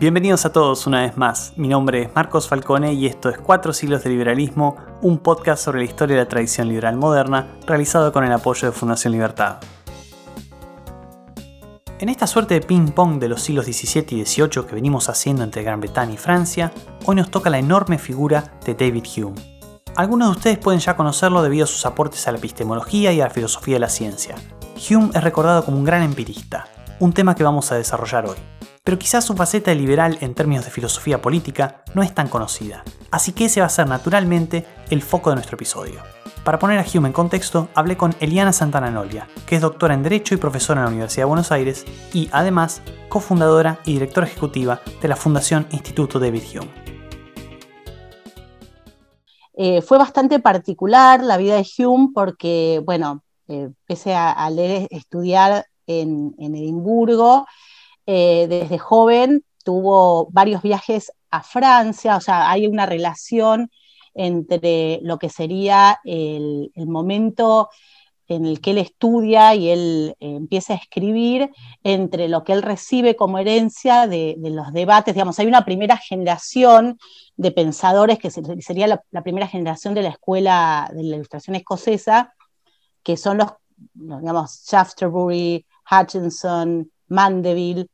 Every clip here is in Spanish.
Bienvenidos a todos una vez más. Mi nombre es Marcos Falcone y esto es Cuatro siglos de liberalismo, un podcast sobre la historia de la tradición liberal moderna, realizado con el apoyo de Fundación Libertad. En esta suerte de ping-pong de los siglos XVII y XVIII que venimos haciendo entre Gran Bretaña y Francia, hoy nos toca la enorme figura de David Hume. Algunos de ustedes pueden ya conocerlo debido a sus aportes a la epistemología y a la filosofía de la ciencia. Hume es recordado como un gran empirista, un tema que vamos a desarrollar hoy pero quizás su faceta de liberal en términos de filosofía política no es tan conocida, así que ese va a ser naturalmente el foco de nuestro episodio. Para poner a Hume en contexto, hablé con Eliana Santana Nolia, que es doctora en Derecho y profesora en la Universidad de Buenos Aires y además cofundadora y directora ejecutiva de la Fundación Instituto David Hume. Eh, fue bastante particular la vida de Hume porque, bueno, eh, pese a, leer, estudiar en, en Edimburgo, eh, desde joven tuvo varios viajes a Francia, o sea, hay una relación entre lo que sería el, momento en el que él estudia y él eh, empieza a escribir, entre lo que él recibe como herencia de, los debates, digamos, hay una primera generación de pensadores, que sería la, la, primera generación de la escuela de la ilustración escocesa, que son los, digamos, Shaftesbury, Hutchinson, Mandeville,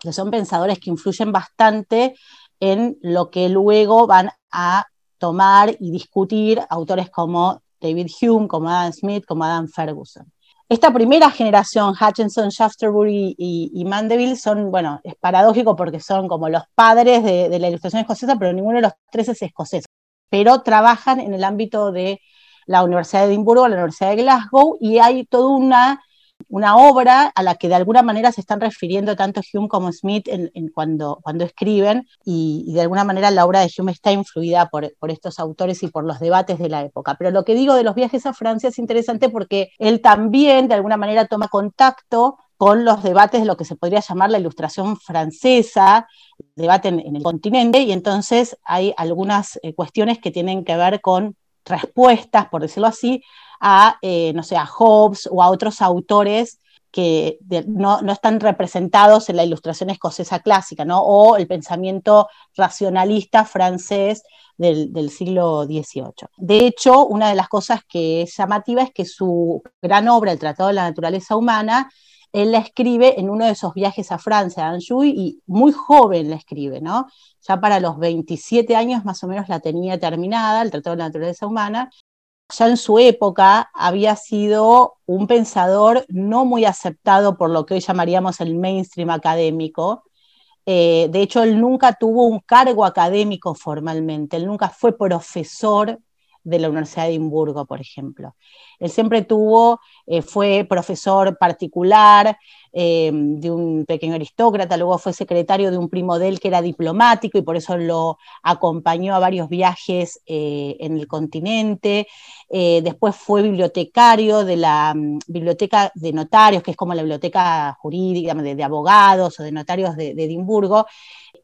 que son pensadores que influyen bastante en lo que luego van a tomar y discutir autores como David Hume, como Adam Smith, como Adam Ferguson. Esta primera generación, Hutchinson, Shaftesbury y, Mandeville, son, bueno, es paradójico porque son como los padres de, la ilustración escocesa, pero ninguno de los tres es escocés. Pero trabajan en el ámbito de la Universidad de Edimburgo, la Universidad de Glasgow, y hay toda una una obra a la que de alguna manera se están refiriendo tanto Hume como Smith en, cuando, cuando escriben, y, de alguna manera la obra de Hume está influida por, por, estos autores y por los debates de la época. Pero lo que digo de los viajes a Francia es interesante porque él también de alguna manera toma contacto con los debates de lo que se podría llamar la ilustración francesa, debate en, el continente, y entonces hay algunas eh, cuestiones que tienen que ver con respuestas, por decirlo así, a, eh, no sé, a Hobbes o a otros autores que no, están representados en la ilustración escocesa clásica, ¿no? o el pensamiento racionalista francés del, del, siglo XVIII. De hecho, una de las cosas que es llamativa es que su gran obra, El Tratado de la Naturaleza Humana, él la escribe en uno de esos viajes a Francia, a Anjou, y muy joven la escribe, ¿no? Ya para los 27 años más o menos la tenía terminada, el Tratado de la Naturaleza Humana, ya en su época había sido un pensador no muy aceptado por lo que hoy llamaríamos el mainstream académico. Eh, de hecho, él nunca tuvo un cargo académico formalmente, él nunca fue profesor de la Universidad de Edimburgo, por ejemplo. Él siempre tuvo, eh, fue profesor particular eh, de un pequeño aristócrata, luego fue secretario de un primo de él que era diplomático y por eso lo acompañó a varios viajes eh, en el continente. después fue bibliotecario de la mm, biblioteca de notarios, que es como la biblioteca jurídica de, abogados o de notarios de Edimburgo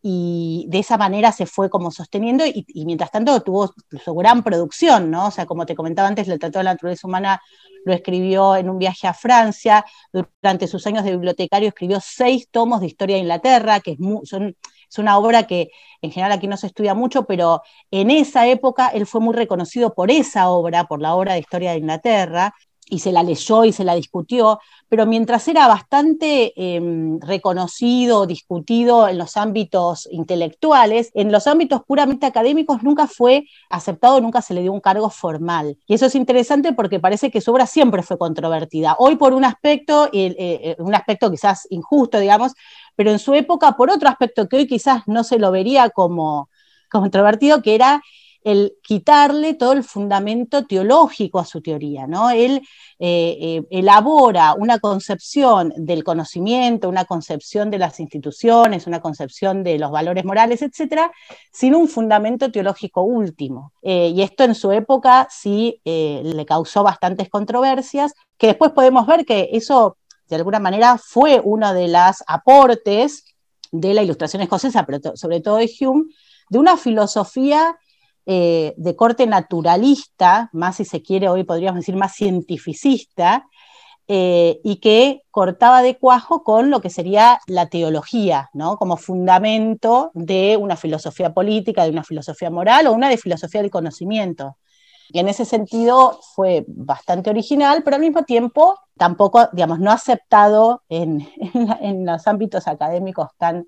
y de esa manera se fue como sosteniendo y, mientras tanto tuvo su gran producción, ¿no? O sea, como te comentaba antes, el Tratado de la Naturaleza Humana lo escribió en un viaje a Francia, durante sus años de bibliotecario escribió seis tomos de historia de Inglaterra, que es, es una obra que en general aquí no se estudia mucho, pero en esa época él fue muy reconocido por esa obra, por la obra de historia de Inglaterra, y se la leyó y se la discutió, pero mientras era bastante em, reconocido, discutido en los ámbitos intelectuales, en los ámbitos puramente académicos nunca fue aceptado, nunca se le dio un cargo formal. Y eso es interesante porque parece que su obra siempre fue controvertida. Hoy por un aspecto, eh, eh, un aspecto quizás injusto, digamos, pero en su época por otro aspecto que hoy quizás no se lo vería como controvertido, que era el quitarle todo el fundamento teológico a su teoría, ¿no? Él eh, eh, elabora una concepción del conocimiento, una concepción de las instituciones, una concepción de los valores morales, etcétera, sin un fundamento teológico último. Eh, y esto en su época sí le causó bastantes controversias, que después podemos ver que eso de alguna manera fue uno de los aportes de la ilustración escocesa, pero sobre todo de Hume, de una filosofía eh, de corte naturalista, más si se quiere hoy podríamos decir más cientificista, eh, y que cortaba de cuajo con lo que sería la teología, ¿no? como fundamento de una filosofía política, de una filosofía moral o una de filosofía del conocimiento. Y en ese sentido fue bastante original, pero al mismo tiempo tampoco, digamos, no aceptado en, los ámbitos académicos tan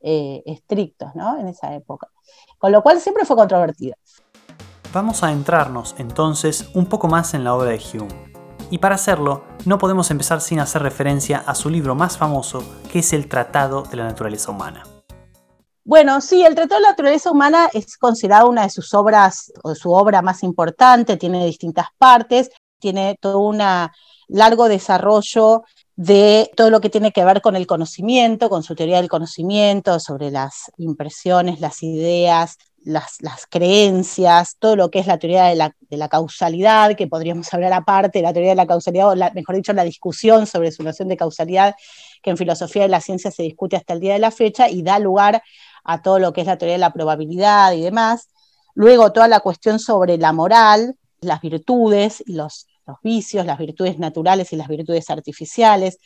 eh, estrictos, ¿no? En esa época. Con lo cual siempre fue controvertido. Vamos a entrarnos entonces un poco más en la obra de Hume. Y para hacerlo, no podemos empezar sin hacer referencia a su libro más famoso, que es el Tratado de la Naturaleza Humana. Bueno, sí, el Tratado de la Naturaleza Humana es considerado una de sus obras, o su obra más importante, tiene distintas partes, tiene todo un largo desarrollo de todo lo que tiene que ver con el conocimiento, con su teoría del conocimiento, sobre las impresiones, las ideas, las, creencias, todo lo que es la teoría de la, causalidad, que podríamos hablar aparte, la teoría de la causalidad, o mejor dicho, la discusión sobre su noción de causalidad, que en filosofía de la ciencia se discute hasta el día de la fecha y da lugar a todo lo que es la teoría de la probabilidad y demás. Luego toda la cuestión sobre la moral, las virtudes y los, los vicios, las virtudes naturales y las virtudes artificiales,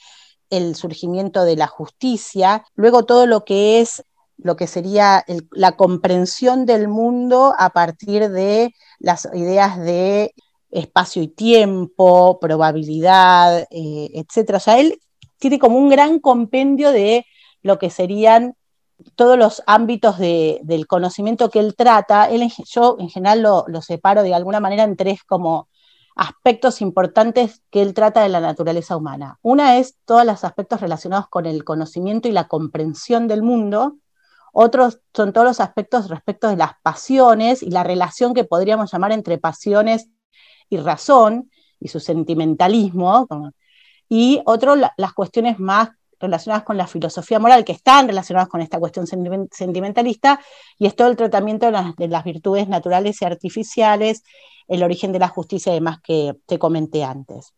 el surgimiento de la justicia, luego todo lo que es lo que sería la comprensión del mundo a partir de las ideas de espacio y tiempo, probabilidad, eh, etc. O sea, él tiene como un gran compendio de lo que serían todos los ámbitos del conocimiento que él trata. Yo en general lo, lo separo de alguna manera en tres como aspectos importantes que él trata de la naturaleza humana. Una es todos los aspectos relacionados con el conocimiento y la comprensión del mundo, otros son todos los aspectos respecto de las pasiones y la relación que podríamos llamar entre pasiones y razón y su sentimentalismo. Y otro, las cuestiones más relacionadas con la filosofía moral, que están relacionadas con esta cuestión sentimentalista, y es todo el tratamiento de las, de las virtudes naturales y artificiales, el origen de la justicia y demás que te comenté antes.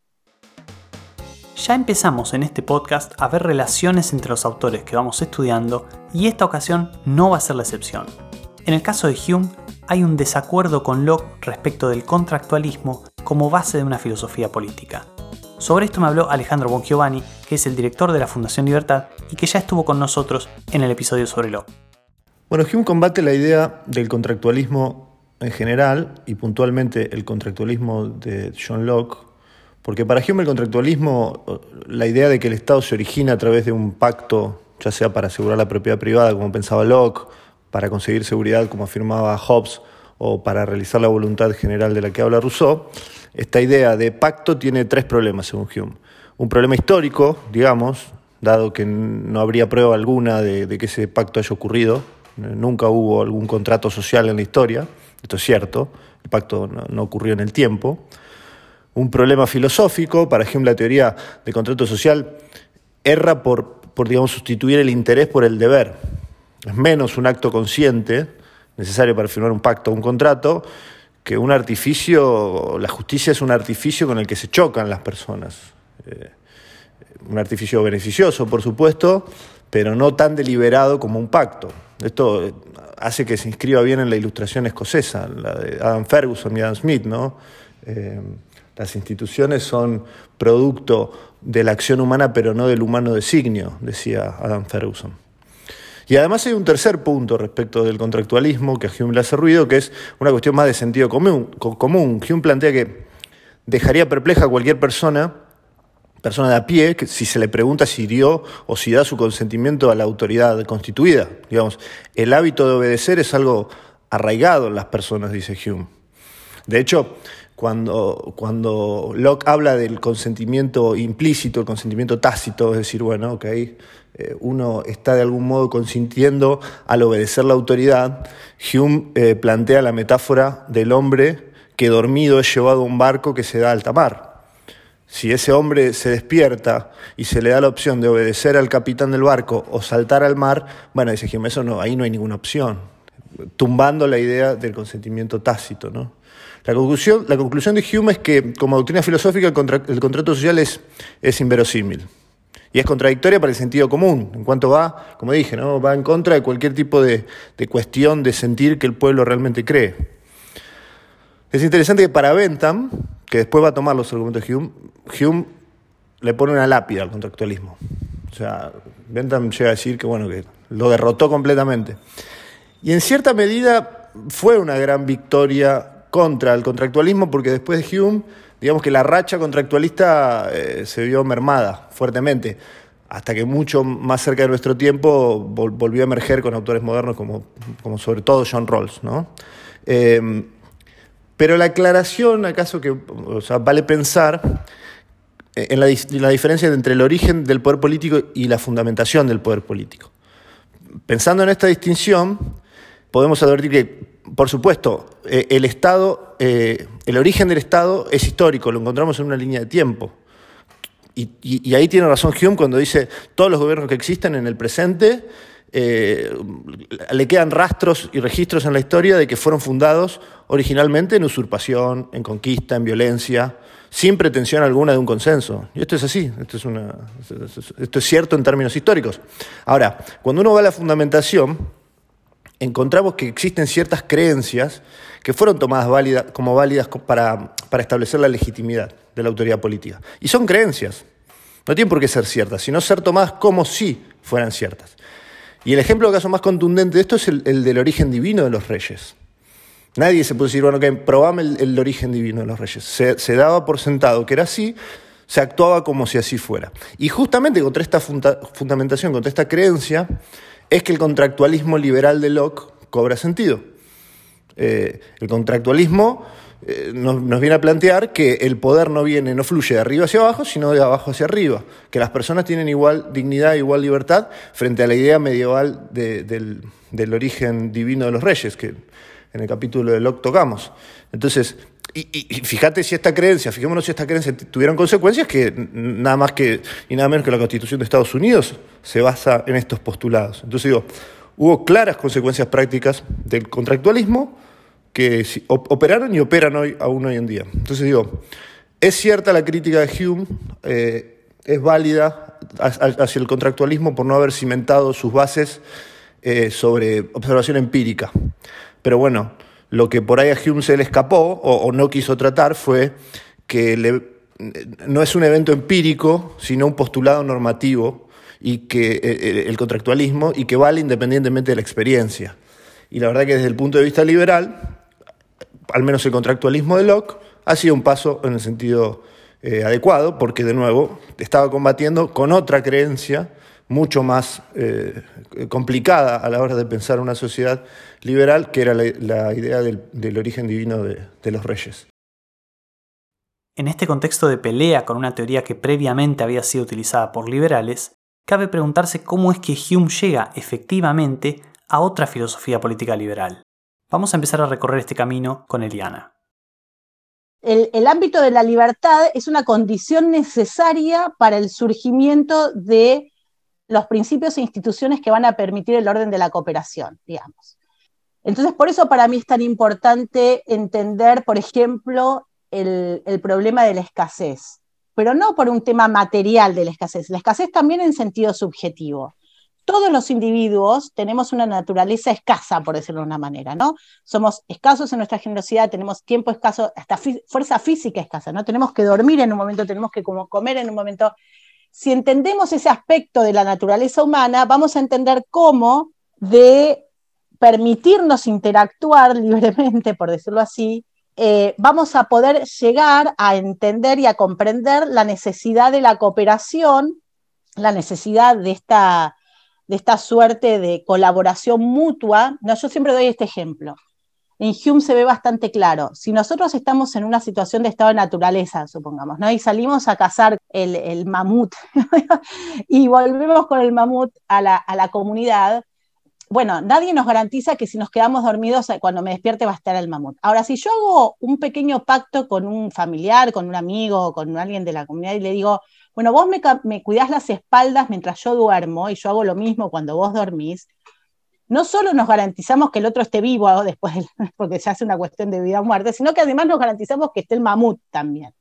Ya empezamos en este podcast a ver relaciones entre los autores que vamos estudiando y esta ocasión no va a ser la excepción. En el caso de Hume hay un desacuerdo con Locke respecto del contractualismo como base de una filosofía política. Sobre esto me habló Alejandro Bongiovanni, que es el director de la Fundación Libertad y que ya estuvo con nosotros en el episodio sobre Locke. Bueno, Hume combate la idea del contractualismo en general y puntualmente el contractualismo de John Locke porque para Hume el contractualismo, la idea de que el Estado se origina a través de un pacto, ya sea para asegurar la propiedad privada, como pensaba Locke, para conseguir seguridad, como afirmaba Hobbes, o para realizar la voluntad general de la que habla Rousseau, esta idea de pacto tiene tres problemas, según Hume. Un problema histórico, digamos, dado que no habría prueba alguna de, que ese pacto haya ocurrido, nunca hubo algún contrato social en la historia, esto es cierto, el pacto no ocurrió en el tiempo un problema filosófico. Para ejemplo, la teoría del contrato social erra por, por digamos, sustituir el interés por el deber. Es menos un acto consciente necesario para firmar un pacto o un contrato que un artificio, la justicia es un artificio con el que se chocan las personas. Eh, un artificio beneficioso, por supuesto, pero no tan deliberado como un pacto. Esto hace que se inscriba bien en la ilustración escocesa, la de Adam Ferguson y Adam Smith, ¿no? Eh, las instituciones son producto de la acción humana, pero no del humano designio, decía Adam Ferguson. Y además hay un tercer punto respecto del contractualismo que a Hume le hace ruido, que es una cuestión más de sentido común. Hume plantea que dejaría perpleja a cualquier persona, persona de a pie, que si se le pregunta si dio o si da su consentimiento a la autoridad constituida. Digamos, el hábito de obedecer es algo arraigado en las personas, dice Hume. De hecho, cuando, cuando Locke habla del consentimiento implícito, el consentimiento tácito, es decir, bueno, ok, eh, uno está de algún modo consintiendo al obedecer la autoridad, Hume eh, plantea la metáfora del hombre que dormido es llevado a un barco que se da alta mar. Si ese hombre se despierta y se le da la opción de obedecer al capitán del barco o saltar al mar, bueno, dice Hume, eso no, ahí no hay ninguna opción, tumbando la idea del consentimiento tácito, ¿no? La conclusión, la conclusión de Hume es que, como doctrina filosófica, el, contrato social es, es, inverosímil. Y es contradictoria para el sentido común, en cuanto va, como dije, ¿no? va en contra de cualquier tipo de, de cuestión de sentir que el pueblo realmente cree. Es interesante que para Bentham, que después va a tomar los argumentos de Hume, Hume le pone una lápida al contractualismo. O sea, Bentham llega a decir que, bueno, que lo derrotó completamente. Y en cierta medida fue una gran victoria contra el contractualismo, porque después de Hume, digamos que la racha contractualista eh, se vio mermada fuertemente, hasta que mucho más cerca de nuestro tiempo volvió a emerger con autores modernos como, como sobre todo John Rawls. ¿no? Eh, pero la aclaración, acaso que vale pensar eh, en la, diferencia entre el origen del poder político y la fundamentación del poder político. Pensando en esta distinción, podemos advertir que, por supuesto, eh, el Estado, eh, el origen del Estado es histórico, lo encontramos en una línea de tiempo. Y, ahí tiene razón Hume cuando dice todos los gobiernos que existen en el presente le quedan rastros y registros en la historia de que fueron fundados originalmente en usurpación, en conquista, en violencia, sin pretensión alguna de un consenso. Y esto es así, esto es, una, esto es cierto en términos históricos. Ahora, cuando uno va a la fundamentación, encontramos que existen ciertas creencias que fueron tomadas válidas, como válidas para, para establecer la legitimidad de la autoridad política. Y son creencias, no tienen por qué ser ciertas, sino ser tomadas como si fueran ciertas. Y el ejemplo caso más contundente de esto es el del origen divino de los reyes. Nadie se puede decir, bueno, que probame el, origen divino de los reyes. Se, daba por sentado que era así, se actuaba como si así fuera. Y justamente contra esta fundamentación, contra esta creencia, es que el contractualismo liberal de Locke cobra sentido. Eh, el contractualismo eh, nos, nos, viene a plantear que el poder no viene, no fluye de arriba hacia abajo, sino de abajo hacia arriba. Que las personas tienen igual dignidad, igual libertad frente a la idea medieval del, del origen divino de los reyes, que en el capítulo de Locke tocamos. Entonces, y, fíjate si esta creencia, fijémonos si esta creencia tuvieron consecuencias que nada más que y nada menos que la Constitución de Estados Unidos se basa en estos postulados. Entonces digo, hubo claras consecuencias prácticas del contractualismo que operaron y operan hoy aún hoy en día. Entonces digo, es cierta la crítica de Hume, eh, es válida hacia el contractualismo por no haber cimentado sus bases eh, sobre observación empírica. Pero bueno, lo que por ahí a Hume se le escapó o, no quiso tratar fue que no es un evento empírico, sino un postulado normativo y que eh, eh, el contractualismo y que vale independientemente de la experiencia. Y la verdad que desde el punto de vista liberal, al menos el contractualismo de Locke, ha sido un paso en el sentido eh, adecuado, porque de nuevo estaba combatiendo con otra creencia mucho más eh, complicada a la hora de pensar una sociedad liberal, que era la, idea del, origen divino de, de los reyes. En este contexto de pelea con una teoría que previamente había sido utilizada por liberales, cabe preguntarse cómo es que Hume llega efectivamente a otra filosofía política liberal. Vamos a empezar a recorrer este camino con Eliana. el, ámbito de la libertad es una condición necesaria para el surgimiento de los principios e instituciones que van a permitir el orden de la cooperación, digamos. Entonces, por eso para mí es tan importante entender, por ejemplo, el, problema de la escasez, pero no por un tema material de la escasez, la escasez también en sentido subjetivo. Todos los individuos tenemos una naturaleza escasa, por decirlo de una manera, ¿no? Somos escasos en nuestra generosidad, tenemos tiempo escaso, hasta fuerza física escasa, ¿no? Tenemos que dormir en un momento, tenemos que comer en un momento, si entendemos ese aspecto de la naturaleza humana, vamos a entender cómo de permitirnos interactuar libremente, por decirlo así, eh, vamos a poder llegar a entender y a comprender la necesidad de la cooperación, la necesidad de esta, de esta suerte de colaboración mutua. No, yo siempre doy este ejemplo en Hume se ve bastante claro. Si nosotros estamos en una situación de estado de naturaleza, supongamos, ¿no? y salimos a cazar el, mamut y volvemos con el mamut a la, comunidad, bueno, nadie nos garantiza que si nos quedamos dormidos eh, cuando me despierte va a estar el mamut. Ahora, si yo hago un pequeño pacto con un familiar, con un amigo, con alguien de la comunidad y le digo, bueno, vos me, me cuidás las espaldas mientras yo duermo y yo hago lo mismo cuando vos dormís, no solo nos garantizamos que el otro esté vivo después, porque se hace una cuestión de vida o muerte, sino que además nos garantizamos que esté el mamut también.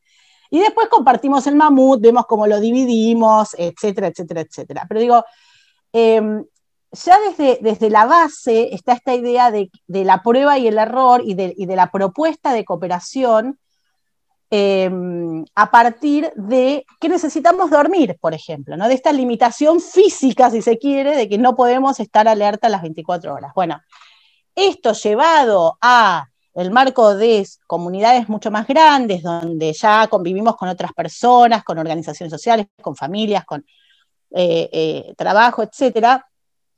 Y después compartimos el mamut, vemos cómo lo dividimos, etcétera, etcétera, etcétera. Pero digo, em, ya desde, desde, la base está esta idea de, la prueba y el error y de, la propuesta de cooperación em, a partir de que necesitamos dormir, por ejemplo, ¿no? de esta limitación física, si se quiere, de que no podemos estar alerta las 24 horas. Bueno, esto llevado a el marco de comunidades mucho más grandes, donde ya convivimos con otras personas, con organizaciones sociales, con familias, con eh, eh, trabajo, etcétera,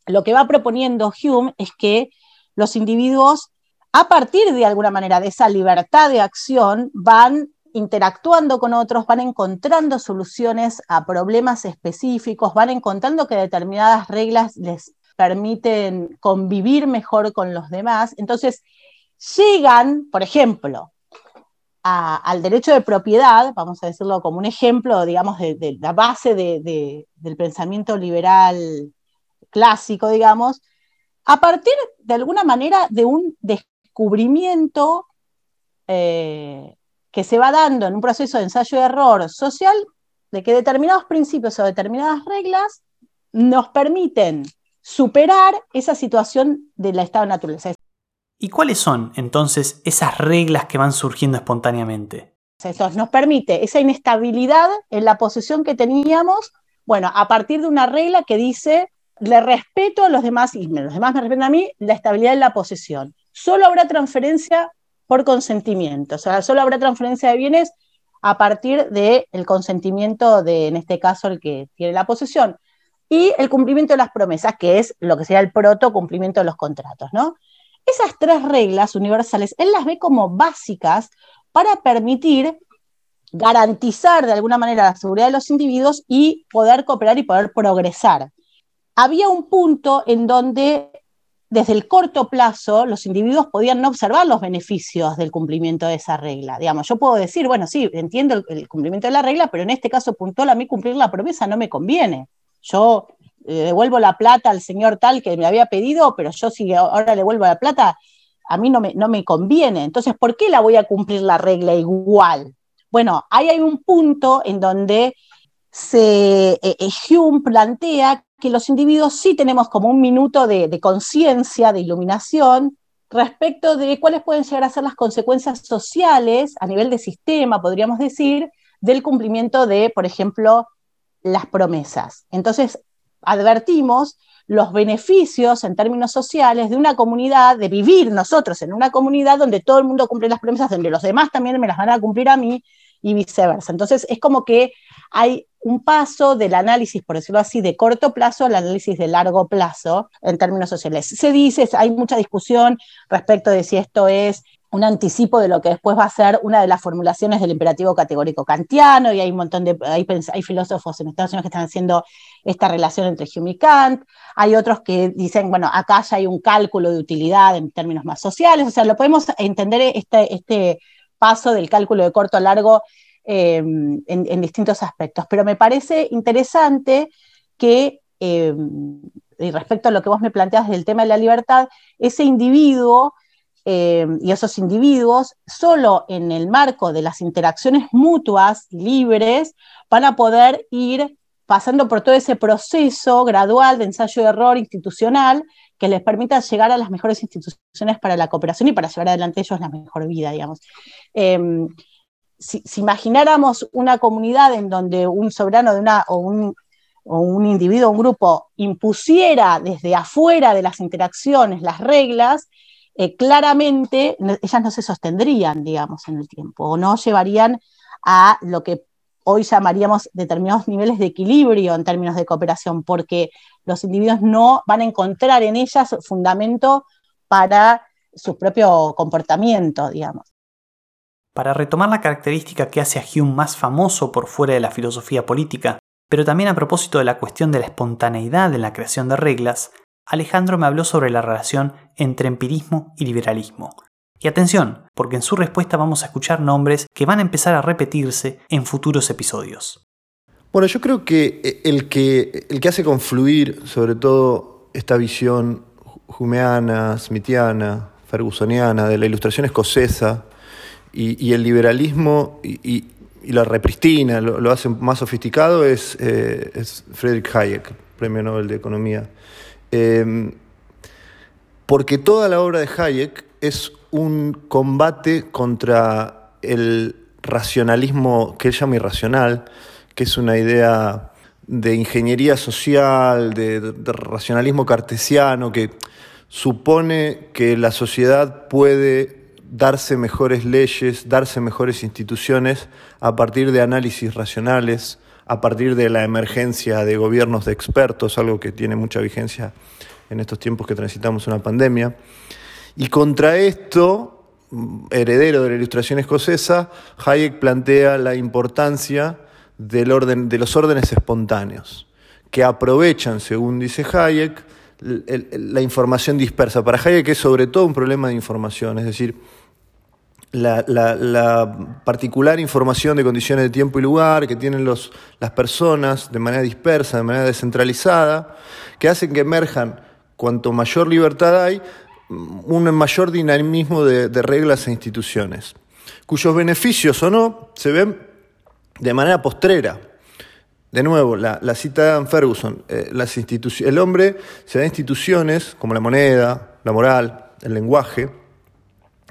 lo que va proponiendo Hume es que los individuos, a partir de alguna manera de esa libertad de acción, van interactuando con otros, van encontrando soluciones a problemas específicos, van encontrando que determinadas reglas les permiten convivir mejor con los demás. Entonces, llegan, por ejemplo, al derecho de propiedad, vamos a decirlo como un ejemplo, digamos, de, la base del pensamiento liberal clásico, digamos, a partir de alguna manera de un descubrimiento eh, que se va dando en un proceso de ensayo de error social, de que determinados principios o determinadas reglas nos permiten superar esa situación del estado de naturaleza. ¿Y cuáles son entonces esas reglas que van surgiendo espontáneamente? Eso nos permite esa inestabilidad en la posición que teníamos, bueno, a partir de una regla que dice le respeto a los demás y los demás me respetan a mí, la estabilidad en la posesión. Solo habrá transferencia por consentimiento, o sea, solo habrá transferencia de bienes a partir del consentimiento de, en este caso, el que tiene la posesión. Y el cumplimiento de las promesas, que es lo que sería el proto cumplimiento de los contratos, ¿no? Esas tres reglas universales, él las ve como básicas para permitir garantizar de alguna manera la seguridad de los individuos y poder cooperar y poder progresar había un punto en donde desde el corto plazo los individuos podían no observar los beneficios del cumplimiento de esa regla. Digamos, yo puedo decir, bueno, sí, entiendo el, cumplimiento de la regla, pero en este caso puntual a mí cumplir la promesa no me conviene. Yo eh, devuelvo la plata al señor tal que me había pedido, pero yo si ahora le devuelvo la plata, a mí no me, no me conviene. Entonces, ¿por qué la voy a cumplir la regla igual? Bueno, ahí hay un punto en donde se, eh, eh, Hume plantea que los individuos sí tenemos como un minuto de, conciencia, de iluminación, respecto de cuáles pueden llegar a ser las consecuencias sociales a nivel de sistema, podríamos decir, del cumplimiento de, por ejemplo, las promesas. Entonces, advertimos los beneficios en términos sociales de una comunidad, de vivir nosotros en una comunidad donde todo el mundo cumple las promesas, donde los demás también me las van a cumplir a mí y viceversa. Entonces, es como que hay un paso del análisis, por decirlo así, de corto plazo al análisis de largo plazo en términos sociales. Se dice, hay mucha discusión respecto de si esto es un anticipo de lo que después va a ser una de las formulaciones del imperativo categórico kantiano, y hay un montón de, hay, hay filósofos en Estados Unidos que están haciendo esta relación entre Hume y Kant, hay otros que dicen, bueno, acá ya hay un cálculo de utilidad en términos más sociales, o sea, lo podemos entender este, este paso del cálculo de corto a largo Em, en, distintos aspectos. Pero me parece interesante que, em, y respecto a lo que vos me planteas del tema de la libertad, ese individuo em, y esos individuos, solo en el marco de las interacciones mutuas, libres, van a poder ir pasando por todo ese proceso gradual de ensayo de error institucional que les permita llegar a las mejores instituciones para la cooperación y para llevar adelante ellos la mejor vida, digamos. Si, imagináramos una comunidad en donde un soberano de una, o, un, o un individuo, un grupo, impusiera desde afuera de las interacciones las reglas, eh, claramente ellas no se sostendrían, digamos, en el tiempo, o no llevarían a lo que hoy llamaríamos determinados niveles de equilibrio en términos de cooperación, porque los individuos no van a encontrar en ellas fundamento para su propio comportamiento, digamos. Para retomar la característica que hace a Hume más famoso por fuera de la filosofía política, pero también a propósito de la cuestión de la espontaneidad en la creación de reglas, Alejandro me habló sobre la relación entre empirismo y liberalismo. Y atención, porque en su respuesta vamos a escuchar nombres que van a empezar a repetirse en futuros episodios. Bueno, yo creo que el que, el que hace confluir sobre todo esta visión humeana, smithiana, fergusoniana de la ilustración escocesa y, el liberalismo y, la repristina, lo, hace más sofisticado, es, eh, es, Friedrich Hayek, Premio Nobel de Economía. Em, porque toda la obra de Hayek es un combate contra el racionalismo que él llama irracional, que es una idea de ingeniería social, de, racionalismo cartesiano, que supone que la sociedad puede darse mejores leyes, darse mejores instituciones a partir de análisis racionales, a partir de la emergencia de gobiernos de expertos, algo que tiene mucha vigencia en estos tiempos que transitamos una pandemia. Y contra esto, heredero de la ilustración escocesa, Hayek plantea la importancia del orden, de los órdenes espontáneos, que aprovechan, según dice Hayek, la información dispersa. Para Hayek es sobre todo un problema de información, es decir, la, particular información de condiciones de tiempo y lugar que tienen los, las personas de manera dispersa, de manera descentralizada, que hacen que emerjan, cuanto mayor libertad hay, un mayor dinamismo de, reglas e instituciones, cuyos beneficios o no se ven de manera postrera. De nuevo, la, cita de Adam Ferguson, eh, las el hombre se da instituciones como la moneda, la moral, el lenguaje,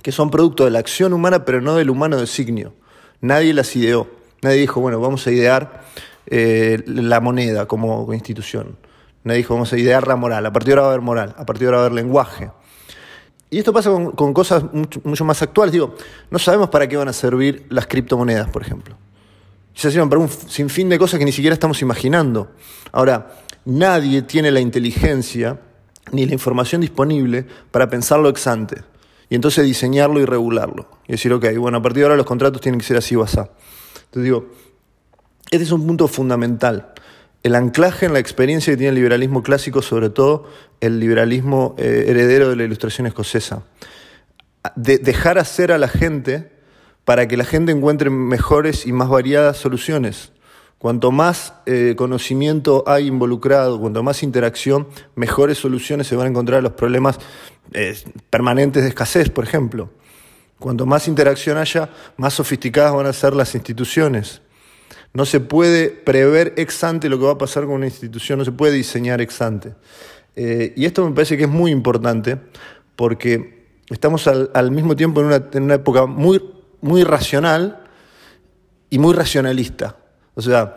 que son producto de la acción humana, pero no del humano designio. Nadie las ideó. Nadie dijo, bueno, vamos a idear eh, la moneda como institución. Nadie dijo, vamos a idear la moral. A partir de ahora va a haber moral, a partir de ahora va a haber lenguaje. Y esto pasa con, cosas mucho, más actuales. Digo, no sabemos para qué van a servir las criptomonedas, por ejemplo se sirven para un sinfín de cosas que ni siquiera estamos imaginando. Ahora, nadie tiene la inteligencia ni la información disponible para pensarlo ex ante. Y entonces diseñarlo y regularlo. Y decir, ok, bueno, a partir de ahora los contratos tienen que ser así o así. Entonces digo, este es un punto fundamental. El anclaje en la experiencia que tiene el liberalismo clásico, sobre todo el liberalismo eh, heredero de la ilustración escocesa. De dejar hacer a la gente para que la gente encuentre mejores y más variadas soluciones. Cuanto más eh, conocimiento hay involucrado, cuanto más interacción, mejores soluciones se van a encontrar a los problemas eh, permanentes de escasez, por ejemplo. Cuanto más interacción haya, más sofisticadas van a ser las instituciones. No se puede prever ex ante lo que va a pasar con una institución, no se puede diseñar ex ante. Eh, y esto me parece que es muy importante porque estamos al, mismo tiempo en una, en una época muy muy racional y muy racionalista. O sea,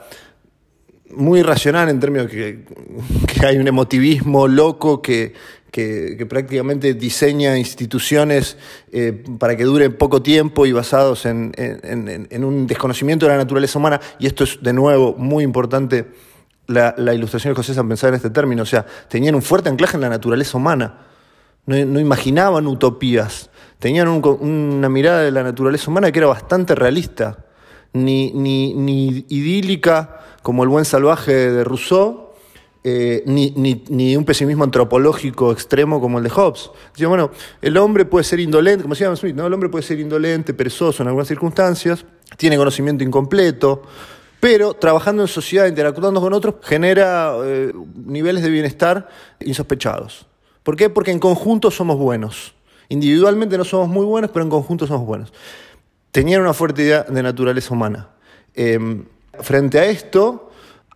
muy racional en términos que, que hay un emotivismo loco que, que, prácticamente diseña instituciones eh, para que duren poco tiempo y basados en, en, un desconocimiento de la naturaleza humana. Y esto es, de nuevo, muy importante, la, la ilustración escocesa pensar en este término. O sea, tenían un fuerte anclaje en la naturaleza humana. No, no imaginaban utopías tenían una mirada de la naturaleza humana que era bastante realista, ni, ni, ni idílica como el buen salvaje de Rousseau, eh, ni, ni, un pesimismo antropológico extremo como el de Hobbes. Decía, bueno, el hombre puede ser indolente, como decía Smith, ¿no? el hombre puede ser indolente, perezoso en algunas circunstancias, tiene conocimiento incompleto, pero trabajando en sociedad, interactuando con otros, genera eh, niveles de bienestar insospechados. ¿Por qué? Porque en conjunto somos buenos. Individualmente no somos muy buenos, pero en conjunto somos buenos. Tenían una fuerte idea de naturaleza humana. Em, frente a esto,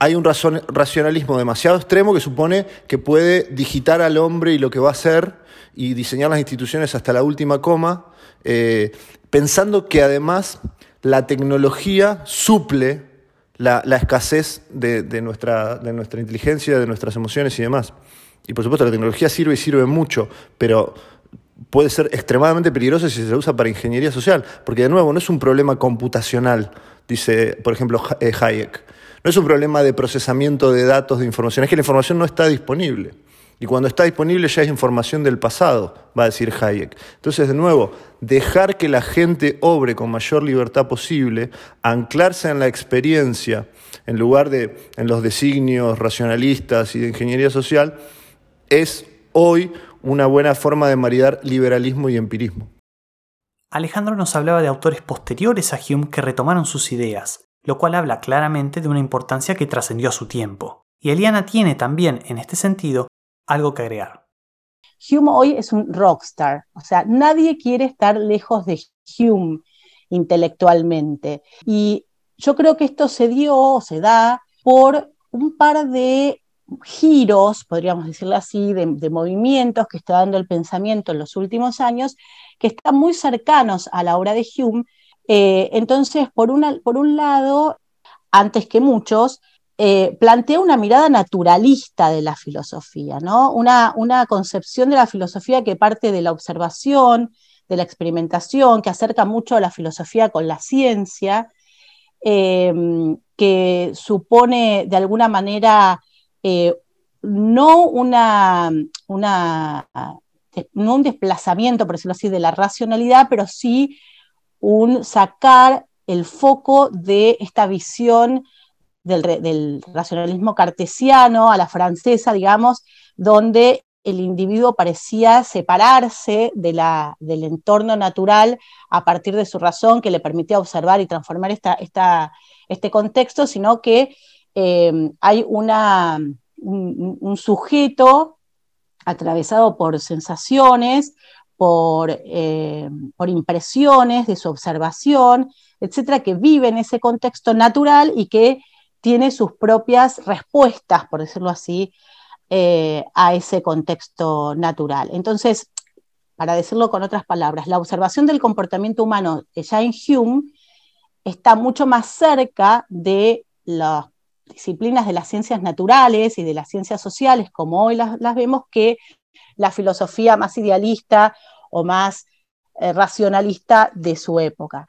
hay un racionalismo demasiado extremo que supone que puede digitar al hombre y lo que va a hacer y diseñar las instituciones hasta la última coma, eh, pensando que además la tecnología suple la, escasez de, nuestra, de nuestra inteligencia, de nuestras emociones y demás. Y por supuesto la tecnología sirve y sirve mucho, pero puede ser extremadamente peligroso si se usa para ingeniería social, porque de nuevo no es un problema computacional, dice, por ejemplo, eh, Hayek. No es un problema de procesamiento de datos, de información, es que la información no está disponible. Y cuando está disponible ya es información del pasado, va a decir Hayek. Entonces, de nuevo, dejar que la gente obre con mayor libertad posible, anclarse en la experiencia, en lugar de en los designios racionalistas y de ingeniería social, es hoy una buena forma de maridar liberalismo y empirismo. Alejandro nos hablaba de autores posteriores a Hume que retomaron sus ideas, lo cual habla claramente de una importancia que trascendió a su tiempo. Y Eliana tiene también, en este sentido, algo que agregar. Hume hoy es un rockstar, o sea, nadie quiere estar lejos de Hume intelectualmente. Y yo creo que esto se dio, se da, por un par de giros, podríamos decirlo así, de, movimientos que está dando el pensamiento en los últimos años, que están muy cercanos a la obra de Hume, Eh, entonces, por, por un lado, antes que muchos, eh, plantea una mirada naturalista de la filosofía, ¿no? Una, una, concepción de la filosofía que parte de la observación, de la experimentación, que acerca mucho a la filosofía con la ciencia, eh, que supone de alguna manera no, una, una, no un desplazamiento, por decirlo así, de la racionalidad, pero sí un sacar el foco de esta visión del, racionalismo cartesiano a la francesa, digamos, donde el individuo parecía separarse de la, del entorno natural a partir de su razón que le permitía observar y transformar esta, este contexto, sino que eh, hay una, un, sujeto atravesado por sensaciones, eh, por, impresiones de su observación, etcétera, que vive en ese contexto natural y que tiene sus propias respuestas, por decirlo así, eh, a ese contexto natural. Entonces, para decirlo con otras palabras, la observación del comportamiento humano ya en Hume está mucho más cerca de las disciplinas de las ciencias naturales y de las ciencias sociales, como hoy las vemos, que la filosofía más idealista o más eh, racionalista de su época.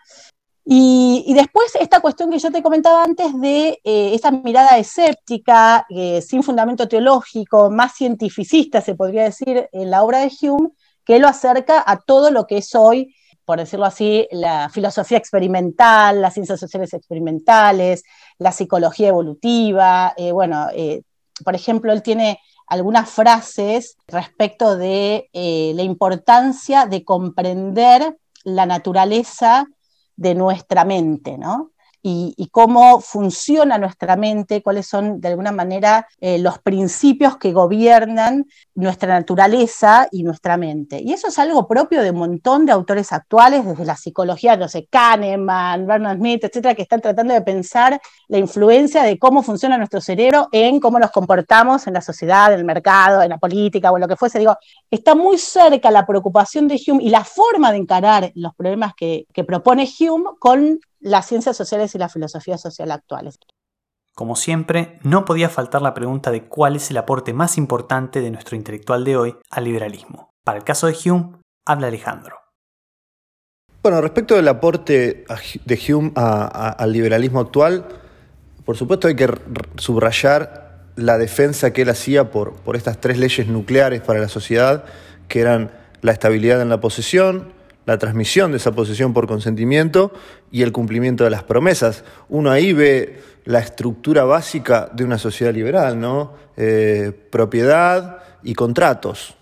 Y, después esta cuestión que yo te comentaba antes de eh, esa mirada escéptica, eh, sin fundamento teológico, más cientificista se podría decir en la obra de Hume, que lo acerca a todo lo que es hoy, por decirlo así, la filosofía experimental, las ciencias sociales experimentales, la psicología evolutiva. bueno, por ejemplo, él tiene algunas frases respecto de eh, la importancia de comprender la naturaleza de nuestra mente, ¿no? Y, cómo funciona nuestra mente, cuáles son de alguna manera eh, los principios que gobiernan nuestra naturaleza y nuestra mente. Y eso es algo propio de un montón de autores actuales, desde la psicología, no sé, Kahneman, Bernard Smith, etcétera, que están tratando de pensar la influencia de cómo funciona nuestro cerebro en cómo nos comportamos en la sociedad, en el mercado, en la política o en lo que fuese. Digo, está muy cerca la preocupación de Hume y la forma de encarar los problemas que, que propone Hume con las ciencias sociales y la filosofía social actuales. Como siempre, no podía faltar la pregunta de cuál es el aporte más importante de nuestro intelectual de hoy al liberalismo. Para el caso de Hume, habla Alejandro. Bueno, respecto del aporte de Hume al liberalismo actual, por supuesto hay que subrayar la defensa que él hacía por, por estas tres leyes nucleares para la sociedad, que eran la estabilidad en la posesión, la transmisión de esa posesión por consentimiento y el cumplimiento de las promesas. Uno ahí ve la estructura básica de una sociedad liberal, ¿no? Eh, propiedad y contratos.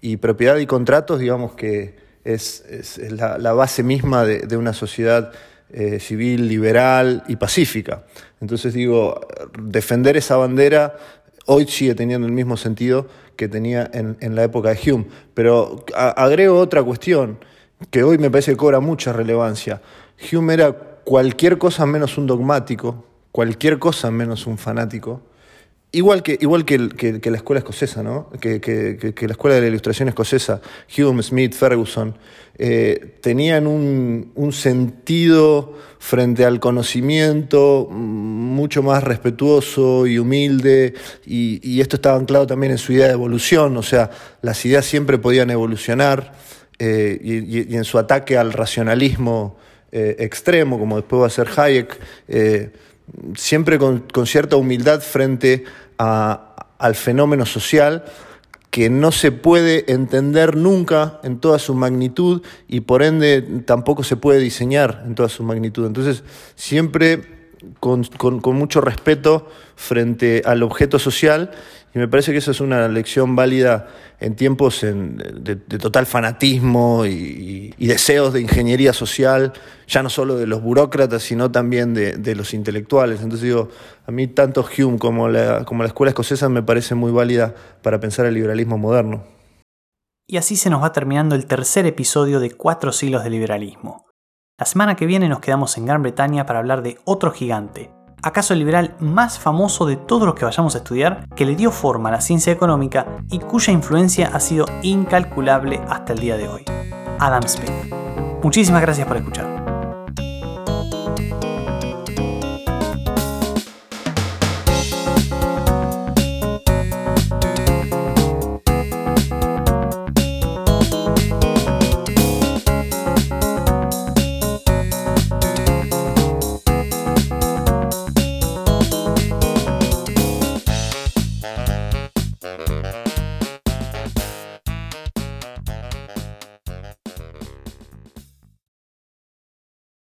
Y propiedad y contratos, digamos que es, la, base misma de, una sociedad eh, civil, liberal y pacífica. Entonces digo, defender esa bandera hoy sigue teniendo el mismo sentido que tenía en, en la época de Hume. Pero agrego otra cuestión que hoy me parece que cobra mucha relevancia. Hume era cualquier cosa menos un dogmático, cualquier cosa menos un fanático, igual que, igual que, la escuela escocesa, ¿no? Que, la escuela de la ilustración escocesa, Hume, Smith, Ferguson, eh, tenían un, sentido frente al conocimiento mucho más respetuoso y humilde, y esto estaba anclado también en su idea de evolución, o sea, las ideas siempre podían evolucionar. Eh, y, en su ataque al racionalismo eh, extremo, como después va a ser Hayek, eh, siempre con, cierta humildad frente al fenómeno social que no se puede entender nunca en toda su magnitud y por ende tampoco se puede diseñar en toda su magnitud. Entonces, siempre con, mucho respeto frente al objeto social y me parece que esa es una lección válida en tiempos de, total fanatismo y, deseos de ingeniería social, ya no solo de los burócratas, sino también de, los intelectuales. Entonces digo, a mí tanto Hume como como la escuela escocesa me parece muy válida para pensar el liberalismo moderno. Y así se nos va terminando el tercer episodio de Cuatro siglos de liberalismo. La semana que viene nos quedamos en Gran Bretaña para hablar de otro gigante, acaso el liberal más famoso de todos los que vayamos a estudiar, que le dio forma a la ciencia económica y cuya influencia ha sido incalculable hasta el día de hoy. Adam Smith. Muchísimas gracias por escuchar.